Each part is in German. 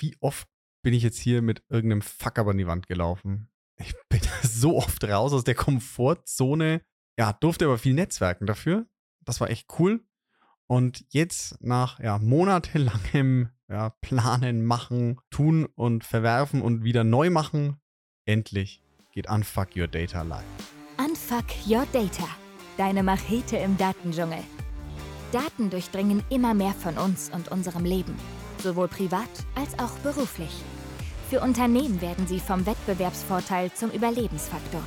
wie oft bin ich jetzt hier mit irgendeinem Fuck aber an die Wand gelaufen. Ich bin so oft raus aus der Komfortzone. Ja, durfte aber viel netzwerken dafür. Das war echt cool. Und jetzt nach ja, monatelangem ja, Planen, Machen, Tun und Verwerfen und wieder neu machen, endlich geht Unfuck Your Data live. Unfuck Your Data. Deine Machete im Datendschungel. Daten durchdringen immer mehr von uns und unserem Leben, sowohl privat als auch beruflich. Für Unternehmen werden sie vom Wettbewerbsvorteil zum Überlebensfaktor.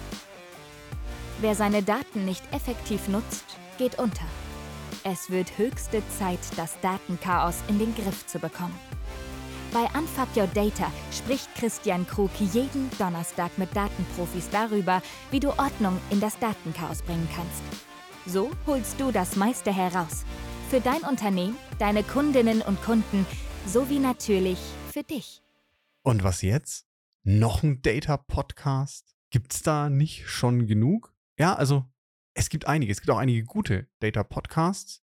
Wer seine Daten nicht effektiv nutzt, geht unter. Es wird höchste Zeit, das Datenchaos in den Griff zu bekommen. Bei Unfuck Your Data spricht Christian Krug jeden Donnerstag mit Datenprofis darüber, wie du Ordnung in das Datenchaos bringen kannst. So holst du das meiste heraus. Für dein Unternehmen, deine Kundinnen und Kunden sowie natürlich für dich. Und was jetzt? Noch ein Data-Podcast? Gibt's da nicht schon genug? Ja, also es gibt einige. Es gibt auch einige gute Data-Podcasts.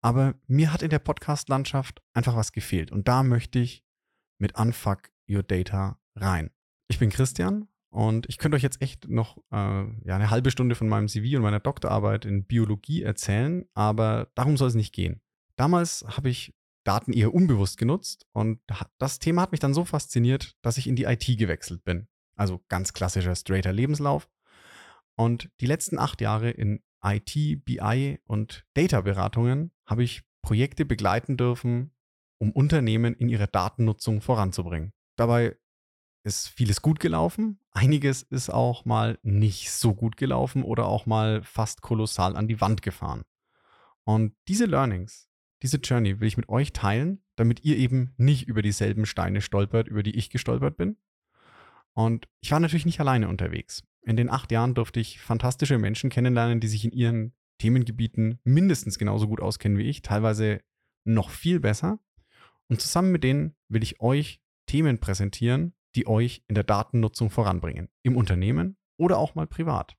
Aber mir hat in der Podcast-Landschaft einfach was gefehlt. Und da möchte ich mit Unfuck Your Data rein. Ich bin Christian und ich könnte euch jetzt echt noch äh, ja, eine halbe Stunde von meinem CV und meiner Doktorarbeit in Biologie erzählen, aber darum soll es nicht gehen. Damals habe ich Daten eher unbewusst genutzt und das Thema hat mich dann so fasziniert, dass ich in die IT gewechselt bin. Also ganz klassischer, straighter Lebenslauf. Und die letzten acht Jahre in IT, BI und Data-Beratungen habe ich Projekte begleiten dürfen, um Unternehmen in ihrer Datennutzung voranzubringen. Dabei ist vieles gut gelaufen, einiges ist auch mal nicht so gut gelaufen oder auch mal fast kolossal an die Wand gefahren. Und diese Learnings, diese Journey will ich mit euch teilen, damit ihr eben nicht über dieselben Steine stolpert, über die ich gestolpert bin. Und ich war natürlich nicht alleine unterwegs. In den acht Jahren durfte ich fantastische Menschen kennenlernen, die sich in ihren Themengebieten mindestens genauso gut auskennen wie ich, teilweise noch viel besser. Und zusammen mit denen will ich euch Themen präsentieren, die euch in der Datennutzung voranbringen. Im Unternehmen oder auch mal privat.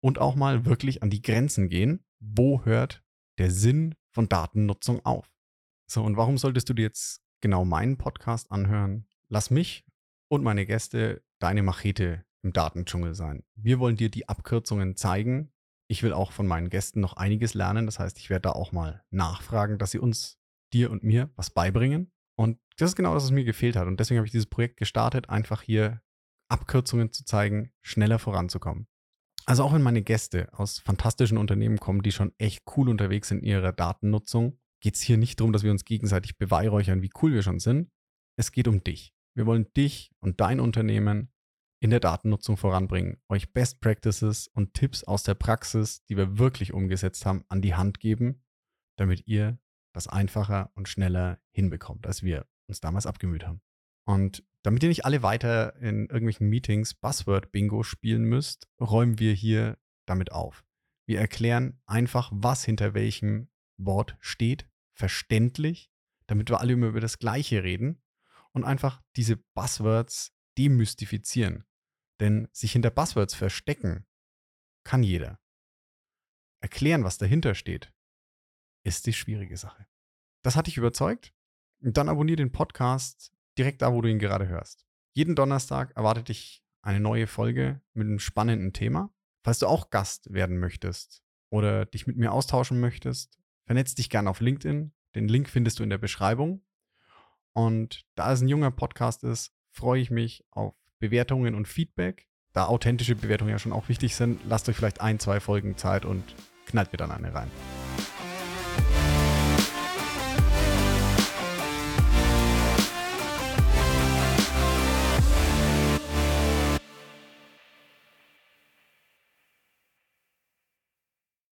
Und auch mal wirklich an die Grenzen gehen. Wo hört der Sinn von Datennutzung auf? So, und warum solltest du dir jetzt genau meinen Podcast anhören? Lass mich und meine Gäste deine Machete im Datendschungel sein. Wir wollen dir die Abkürzungen zeigen. Ich will auch von meinen Gästen noch einiges lernen. Das heißt, ich werde da auch mal nachfragen, dass sie uns dir und mir was beibringen. Und das ist genau das, was mir gefehlt hat. Und deswegen habe ich dieses Projekt gestartet, einfach hier Abkürzungen zu zeigen, schneller voranzukommen. Also auch wenn meine Gäste aus fantastischen Unternehmen kommen, die schon echt cool unterwegs sind in ihrer Datennutzung, geht es hier nicht darum, dass wir uns gegenseitig beweihräuchern, wie cool wir schon sind. Es geht um dich. Wir wollen dich und dein Unternehmen in der Datennutzung voranbringen, euch Best Practices und Tipps aus der Praxis, die wir wirklich umgesetzt haben, an die Hand geben, damit ihr das einfacher und schneller hinbekommt, als wir uns damals abgemüht haben. Und damit ihr nicht alle weiter in irgendwelchen Meetings Buzzword-Bingo spielen müsst, räumen wir hier damit auf. Wir erklären einfach, was hinter welchem Wort steht, verständlich, damit wir alle immer über das Gleiche reden und einfach diese Buzzwords demystifizieren. Denn sich hinter Buzzwords verstecken kann jeder. Erklären, was dahinter steht, ist die schwierige Sache. Das hat dich überzeugt? Dann abonniere den Podcast direkt da, wo du ihn gerade hörst. Jeden Donnerstag erwartet dich eine neue Folge mit einem spannenden Thema. Falls du auch Gast werden möchtest oder dich mit mir austauschen möchtest, vernetz dich gerne auf LinkedIn. Den Link findest du in der Beschreibung. Und da es ein junger Podcast ist, freue ich mich auf Bewertungen und Feedback. Da authentische Bewertungen ja schon auch wichtig sind, lasst euch vielleicht ein, zwei Folgen Zeit und knallt mir dann eine rein.